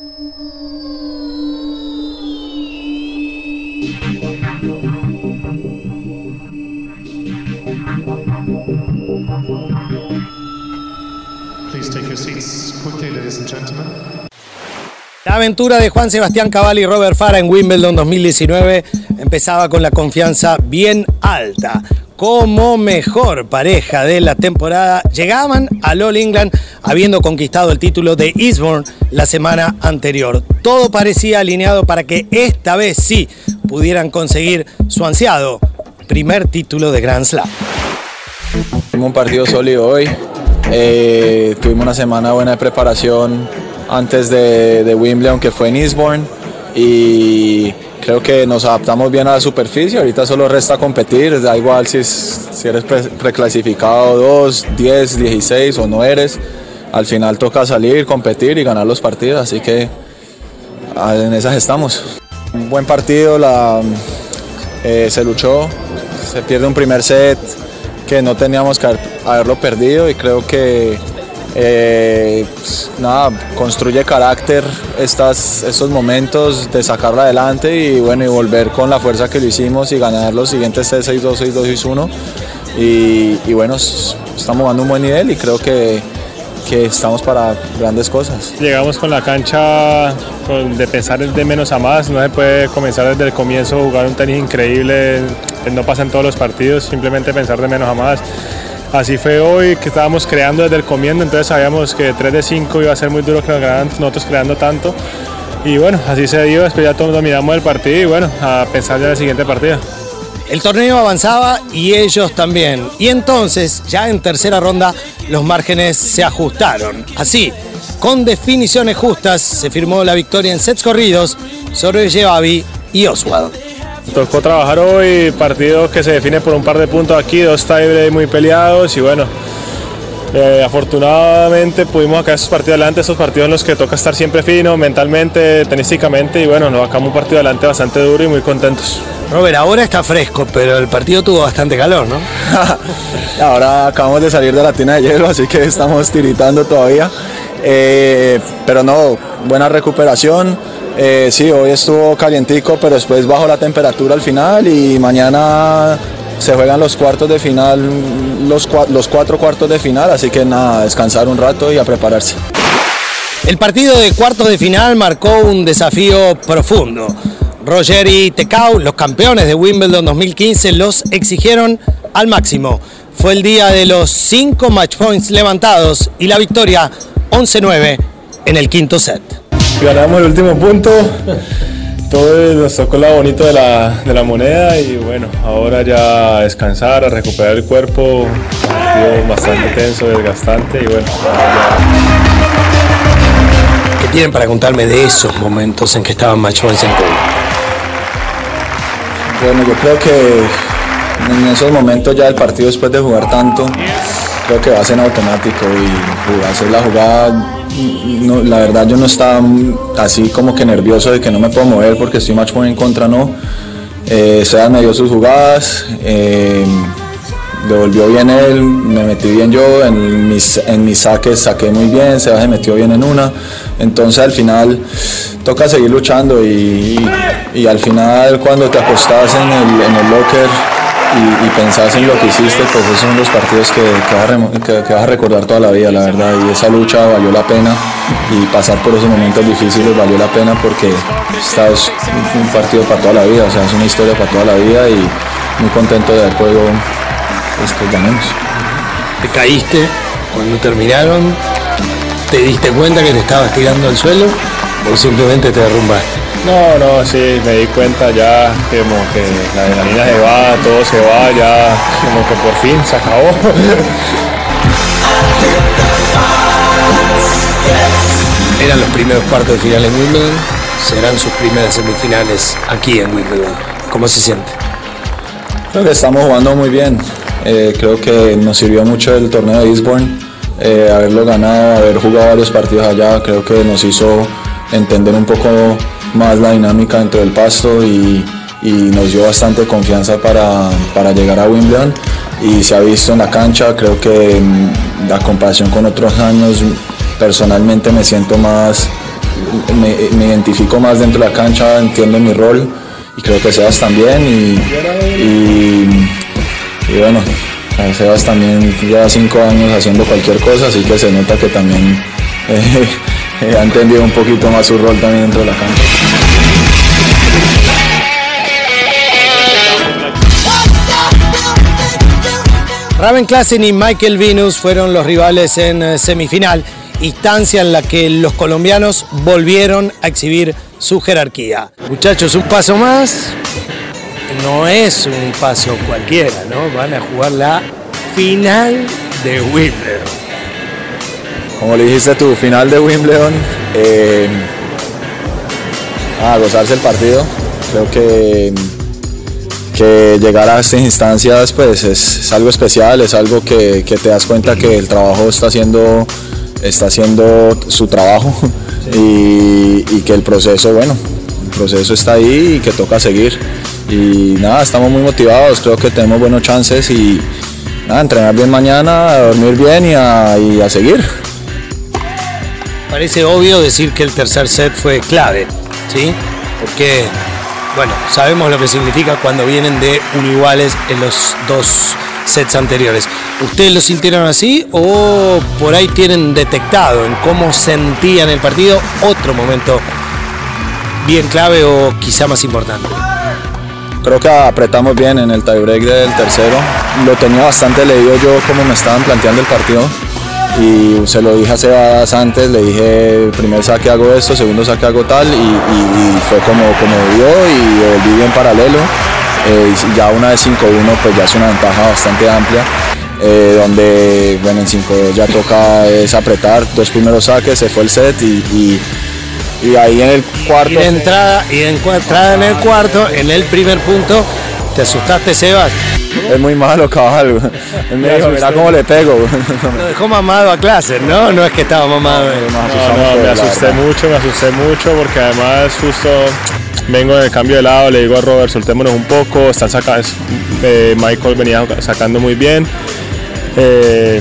La aventura de Juan Sebastián Cabal y Robert Farah en Wimbledon 2019 empezaba con la confianza bien alta. Como mejor pareja de la temporada, llegaban al All England habiendo conquistado el título de Eastbourne la semana anterior. Todo parecía alineado para que esta vez sí pudieran conseguir su ansiado primer título de Grand Slam. Tuvimos un partido sólido hoy. Eh, tuvimos una semana buena de preparación antes de, Wimbledon, que fue en Eastbourne. Y creo que nos adaptamos bien a la superficie. Ahorita solo resta competir. Da igual si, si eres reclasificado 2, 10, 16 o no eres. Al final toca salir, competir y ganar los partidos. Así que ah, en esas estamos. Un buen partido, eh, se luchó. Se pierde un primer set que no teníamos que haberlo perdido y creo que eh, pues, nada, construye carácter estos momentos de sacarlo adelante y bueno y volver con la fuerza que lo hicimos y ganar los siguientes 6-2, 6-2, 6-1 y, y bueno, estamos jugando un buen nivel y creo que, que estamos para grandes cosas. Llegamos con la cancha de pensar de menos a más, no se puede comenzar desde el comienzo jugar un tenis increíble, no pasa en todos los partidos, simplemente pensar de menos a más. Así fue hoy que estábamos creando desde el comienzo, entonces sabíamos que 3 de 5 iba a ser muy duro que nos ganaran nosotros creando tanto. Y bueno, así se dio, después ya todos dominamos el partido y bueno, a pensar ya en el siguiente partido. El torneo avanzaba y ellos también. Y entonces, ya en tercera ronda, los márgenes se ajustaron. Así, con definiciones justas, se firmó la victoria en sets corridos sobre Jebabi y Oswald. Tocó trabajar hoy, partido que se define por un par de puntos aquí, dos tiebreaks muy peleados y bueno, eh, afortunadamente pudimos sacar esos partidos adelante, esos partidos en los que toca estar siempre fino, mentalmente, tenísticamente y bueno, nos sacamos un partido adelante bastante duro y muy contentos. Robert, ahora está fresco, pero el partido tuvo bastante calor, ¿no? ahora acabamos de salir de la tina de hielo, así que estamos tiritando todavía. Eh, pero no, buena recuperación. Eh, sí, hoy estuvo calientico, pero después bajó la temperatura al final y mañana se juegan los cuartos de final, los, los cuatro cuartos de final, así que nada, descansar un rato y a prepararse. El partido de cuartos de final marcó un desafío profundo. Roger y Tecau, los campeones de Wimbledon 2015, los exigieron al máximo. Fue el día de los cinco match points levantados y la victoria 11-9 en el quinto set ganamos el último punto. Todo nos tocó la bonito de la, de la moneda y bueno, ahora ya a descansar, a recuperar el cuerpo. Partido bastante tenso, desgastante y bueno. ¿Qué tienen para contarme de esos momentos en que estaban Match en Bueno, yo creo que en esos momentos ya el partido después de jugar tanto, creo que va a ser automático y hacer la jugada la verdad yo no estaba así como que nervioso de que no me puedo mover porque estoy match point en contra, no. Eh, me dio sus jugadas, eh, devolvió bien él, me metí bien yo, en mis, en mis saques saqué muy bien, se metió bien en una. Entonces al final toca seguir luchando y, al final cuando te acostás en el, en el locker y, pensás en lo que hiciste, pues esos son los partidos que, que, vas a, recordar toda la vida, la verdad. Y esa lucha valió la pena y pasar por esos momentos difíciles valió la pena porque esta es un partido para toda la vida, o sea, es una historia para toda la vida y muy contento de haber podido pues, que ganemos. Te caíste cuando terminaron, te diste cuenta que te estabas tirando al suelo o simplemente te derrumbaste. No, no, sí, me di cuenta ya que como que la adrenalina se va, todo se va, ya como que por fin se acabó. Eran los primeros cuartos de final en Wimbledon, serán sus primeras semifinales aquí en Wimbledon. ¿Cómo se siente? Creo que estamos jugando muy bien. Eh, creo que nos sirvió mucho el torneo de Eastbourne, eh, haberlo ganado, haber jugado varios partidos allá, creo que nos hizo entender un poco más la dinámica dentro del pasto y, nos dio bastante confianza para, llegar a Wimbledon. Y se ha visto en la cancha, creo que la comparación con otros años personalmente me siento más, me, me, identifico más dentro de la cancha, entiendo mi rol y creo que Sebas también y, y, y bueno, Sebas también lleva cinco años haciendo cualquier cosa, así que se nota que también eh, ha entendido un poquito más su rol también dentro de la cancha. Raven Klassen y Michael Venus fueron los rivales en eh, semifinal, instancia en la que los colombianos volvieron a exhibir su jerarquía. Muchachos, un paso más. No es un paso cualquiera, ¿no? Van a jugar la final de Wimbledon. Como le dijiste tu final de Wimbledon, eh, a gozarse el partido. Creo que que llegar a estas instancias pues es, algo especial, es algo que, te das cuenta que el trabajo está haciendo, está haciendo su trabajo y, que el proceso, bueno, el proceso está ahí y que toca seguir. Y nada, estamos muy motivados, creo que tenemos buenos chances y entrenar bien mañana, a dormir bien y a, y a seguir. Parece obvio decir que el tercer set fue clave, ¿sí? Porque bueno, sabemos lo que significa cuando vienen de iguales en los dos sets anteriores. ¿Ustedes lo sintieron así o por ahí tienen detectado en cómo sentían el partido otro momento bien clave o quizá más importante? Creo que apretamos bien en el tiebreak del tercero. Lo tenía bastante leído yo cómo me estaban planteando el partido y se lo dije a Sebas antes, le dije primer saque hago esto, segundo saque hago tal y, fue como, como vio y volví en paralelo. Eh, ya una de 5-1 pues ya es una ventaja bastante amplia. Eh, donde bueno, en 5 ya toca es apretar dos primeros saques, se fue el set y, y, ahí en el cuarto. Y de entrada, y de entrada en el cuarto, en el primer punto, ¿te asustaste Sebas? Es muy malo, cabal. Él me dijo, mira cómo le pego. Lo dejó mamado a clase, ¿no? No es que estaba mamado. No, me asusté mucho, me asusté mucho porque además justo vengo en el cambio de lado, le digo a Robert, soltémonos un poco, están sacando, eh, Michael venía sacando muy bien. Eh,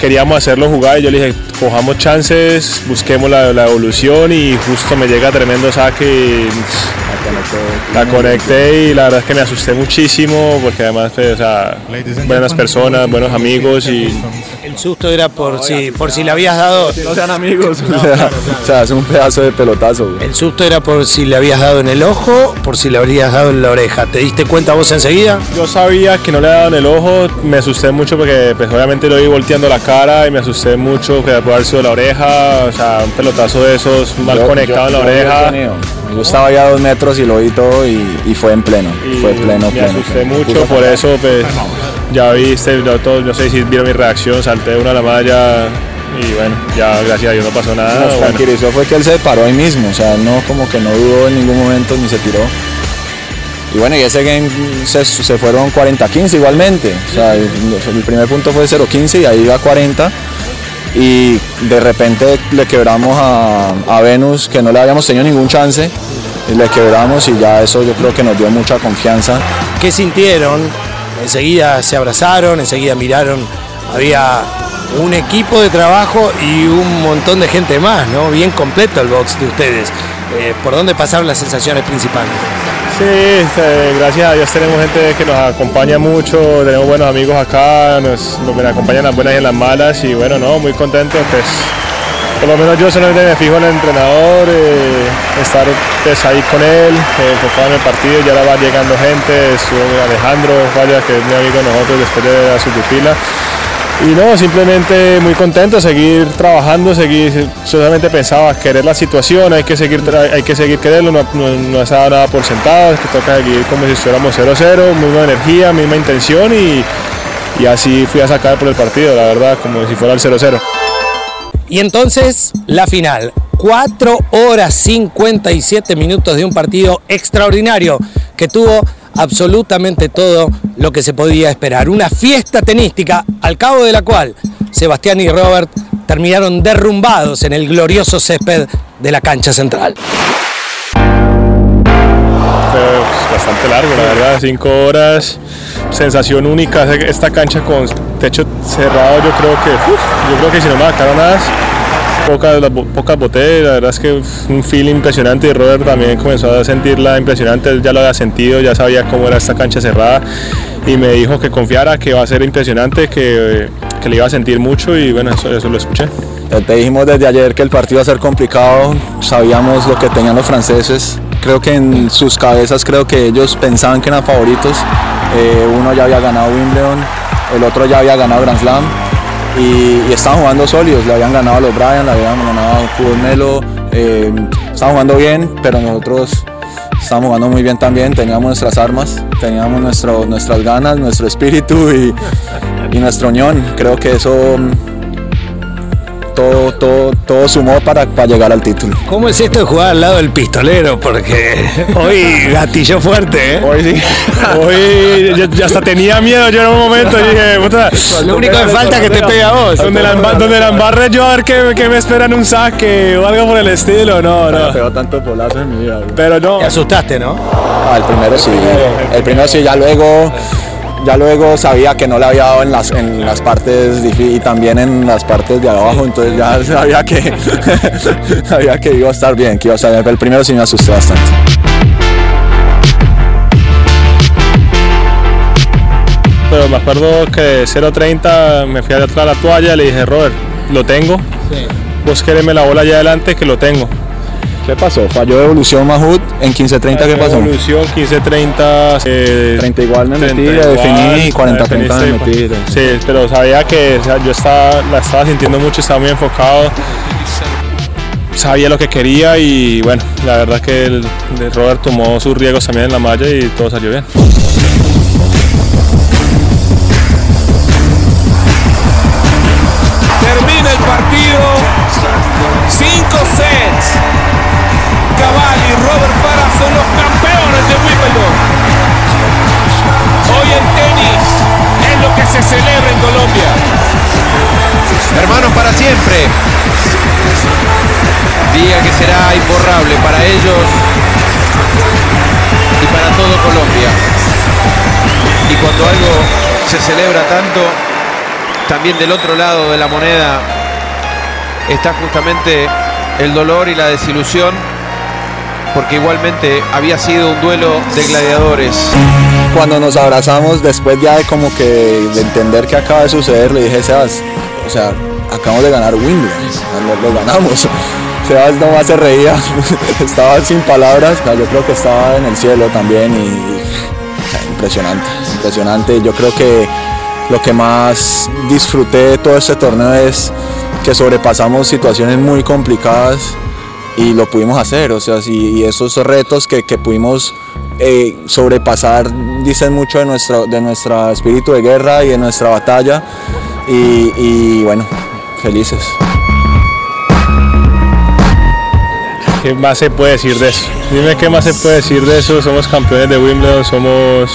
queríamos hacerlo jugar y yo le dije, cojamos chances, busquemos la, la evolución y justo me llega tremendo saque y la conecté y la verdad es que me asusté muchísimo porque además, pues, o sea, buenas personas, buenos amigos y... El susto era por si, por si le habías dado... No sean amigos, o, sea, es un pedazo de pelotazo. El susto era por si le habías dado en el ojo, por si le habrías dado en la oreja. ¿Te diste cuenta vos enseguida? Yo sabía que no le había dado en el ojo, me asusté mucho porque pues, obviamente lo vi volteando la cara y me asusté mucho que puede haber sido la oreja, o sea, un pelotazo de esos mal conectado en la oreja. Yo estaba ya a dos metros y lo vi todo y, fue en pleno. fue pleno, me asusté mucho, por eso pues ya viste, yo, no sé si vieron mi reacción, salté una a la malla y bueno, ya gracias a Dios no pasó nada. Nos tranquilizó fue que él se paró ahí mismo, o sea, no como que no dudó en ningún momento ni se tiró. Y bueno, y ese game se, fueron 40-15 igualmente. O sea, el, primer punto fue 0-15 y ahí iba 40 y de repente le quebramos a, Venus, que no le habíamos tenido ningún chance, y le quebramos y ya eso yo creo que nos dio mucha confianza. ¿Qué sintieron? Enseguida se abrazaron, enseguida miraron, había un equipo de trabajo y un montón de gente más, ¿no? Bien completo el box de ustedes. Eh, ¿Por dónde pasaron las sensaciones principales? Sí, este, gracias a Dios tenemos gente que nos acompaña mucho, tenemos buenos amigos acá, nos, nos acompañan las buenas y las malas y bueno, no, muy contentos, pues por lo menos yo solamente me fijo en el entrenador, eh, estar pues, ahí con él, eh, enfocado en el partido, ya ahora va llegando gente, estuvo Alejandro vaya que es mi amigo de nosotros después de su pupila y no, simplemente muy contento, seguir trabajando, seguir, solamente pensaba querer la situación, hay que seguir, hay que seguir quererlo, no, no, no nada por sentado, es que toca seguir como si estuviéramos 0-0, misma energía, misma intención y, y así fui a sacar por el partido, la verdad, como si fuera el 0-0. Y entonces la final, 4 horas 57 minutos de un partido extraordinario que tuvo absolutamente todo lo que se podía esperar. Una fiesta tenística al cabo de la cual Sebastián y Robert terminaron derrumbados en el glorioso césped de la cancha central. bastante largo, la verdad, cinco horas, sensación única, esta cancha con techo cerrado, yo creo que, yo creo que si no me marcaron más, Pocas, pocas boté, la verdad es que un feeling impresionante y Robert también comenzó a sentirla impresionante, él ya lo había sentido, ya sabía cómo era esta cancha cerrada y me dijo que confiara, que va a ser impresionante, que, que le iba a sentir mucho y bueno, eso, eso lo escuché. Te dijimos desde ayer que el partido iba a ser complicado, sabíamos lo que tenían los franceses, creo que en sus cabezas creo que ellos pensaban que eran favoritos, eh, uno ya había ganado Wimbledon, el otro ya había ganado Grand Slam y, estaban jugando sólidos, le habían ganado a los Bryan, le habían ganado a Pudor Melo, eh, estaban jugando bien, pero nosotros estábamos jugando muy bien también, teníamos nuestras armas, teníamos nuestro, nuestras ganas, nuestro espíritu y, y nuestra unión, creo que eso todo, todo, todo sumó para, para, llegar al título. ¿Cómo es esto de jugar al lado del pistolero? Porque hoy gatilló fuerte, ¿eh? Hoy sí. Hoy ya, hasta tenía miedo yo en un momento y dije, puta. Lo único que falta es que te pegue a vos. Donde la, donde la embarre yo a ver qué, qué, me espera en un saque o algo por el estilo. No, no. Pegó tanto polazo en mi vida. Pero no. Te asustaste, ¿no? Ah, el primero sí. El primero sí, ya luego ya luego sabía que no le había dado en las, en las partes y también en las partes de abajo, entonces ya sabía que, sabía que iba a estar bien, que iba a estar bien. Pero el primero sí me asusté bastante. Pero me acuerdo que 0.30 me fui a atrás la toalla y le dije, Robert, lo tengo. Sí. Vos quereme la bola allá adelante que lo tengo. ¿Qué pasó? Falló evolución Mahut en 15-30, ¿qué pasó? Evolución 15-30. Eh, 30 igual me metí, definí, 40-30 me metí. Sí, pero sabía que o sea, yo estaba, la estaba sintiendo mucho, estaba muy enfocado. Sabía lo que quería y bueno, la verdad que el, el Robert tomó sus riesgos también en la malla y todo salió bien. Día que será imborrable para ellos y para todo Colombia. Y cuando algo se celebra tanto, también del otro lado de la moneda está justamente el dolor y la desilusión porque igualmente había sido un duelo de gladiadores. Cuando nos abrazamos, después ya de como que de entender que acaba de suceder, le dije, Sebas, o sea, acabamos de ganar Wimbledon, lo, lo ganamos. Sebas nomás se reía, estaba sin palabras, yo creo que estaba en el cielo también y, impresionante, impresionante. Yo creo que lo que más disfruté de todo este torneo es que sobrepasamos situaciones muy complicadas y lo pudimos hacer, o sea, y esos retos que, que pudimos eh, sobrepasar dicen mucho de nuestro, de nuestro espíritu de guerra y de nuestra batalla. Y, y bueno, felices. ¿Qué más se puede decir de eso? Dime qué más se puede decir de eso. Somos campeones de Wimbledon, somos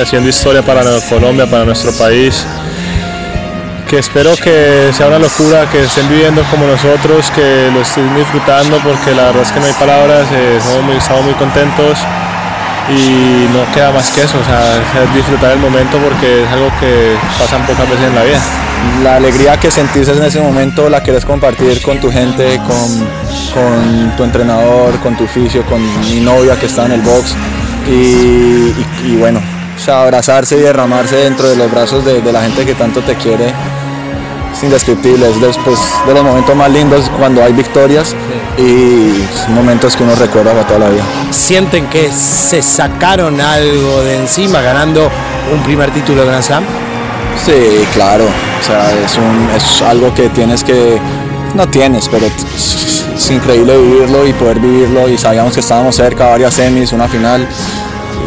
haciendo historia para Colombia, para nuestro país. Que espero que sea una locura, que estén viviendo como nosotros, que lo estén disfrutando, porque la verdad es que no hay palabras, eh, estamos muy contentos y no queda más que eso, o sea, disfrutar el momento porque es algo que pasan pocas veces en la vida. La alegría que sentís en ese momento la querés compartir con tu gente, con, con tu entrenador, con tu oficio, con mi novia que está en el box y, bueno, o sea, abrazarse y derramarse dentro de los brazos de, la gente que tanto te quiere es indescriptible, es después de los momentos más lindos cuando hay victorias y momentos que uno recuerda para toda la vida. ¿Sienten que se sacaron algo de encima ganando un primer título de Grand Slam? Sí, claro, o sea, es, un, es algo que tienes que, no tienes, pero es, increíble vivirlo y poder vivirlo y sabíamos que estábamos cerca, varias semis, una final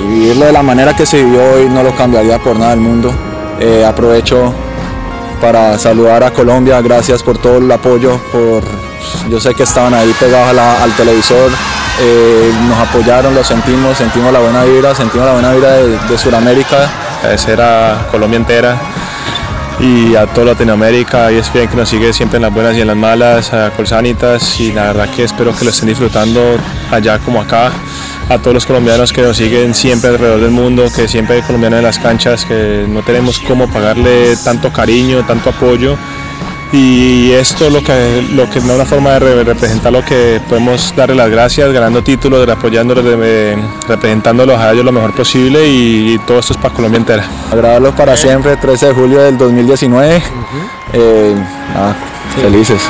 y vivirlo de la manera que se vivió hoy no lo cambiaría por nada del mundo. Eh, aprovecho para saludar a Colombia, gracias por todo el apoyo, por, yo sé que estaban ahí pegados al televisor, eh, nos apoyaron, lo sentimos, sentimos la buena vibra, sentimos la buena vibra de, de Sudamérica. Agradecer a Colombia entera y a toda Latinoamérica y es bien que nos sigue siempre en las buenas y en las malas, a Colsanitas y la verdad que espero que lo estén disfrutando allá como acá a todos los colombianos que nos siguen siempre alrededor del mundo, que siempre hay colombianos en las canchas, que no tenemos cómo pagarle tanto cariño, tanto apoyo. Y esto lo que lo que es una forma de representar lo que podemos darle las gracias ganando títulos apoyándolos representándolos a ellos lo mejor posible y, todo esto es para Colombia entera. Agradarlos para siempre 13 de julio del 2019 eh, felices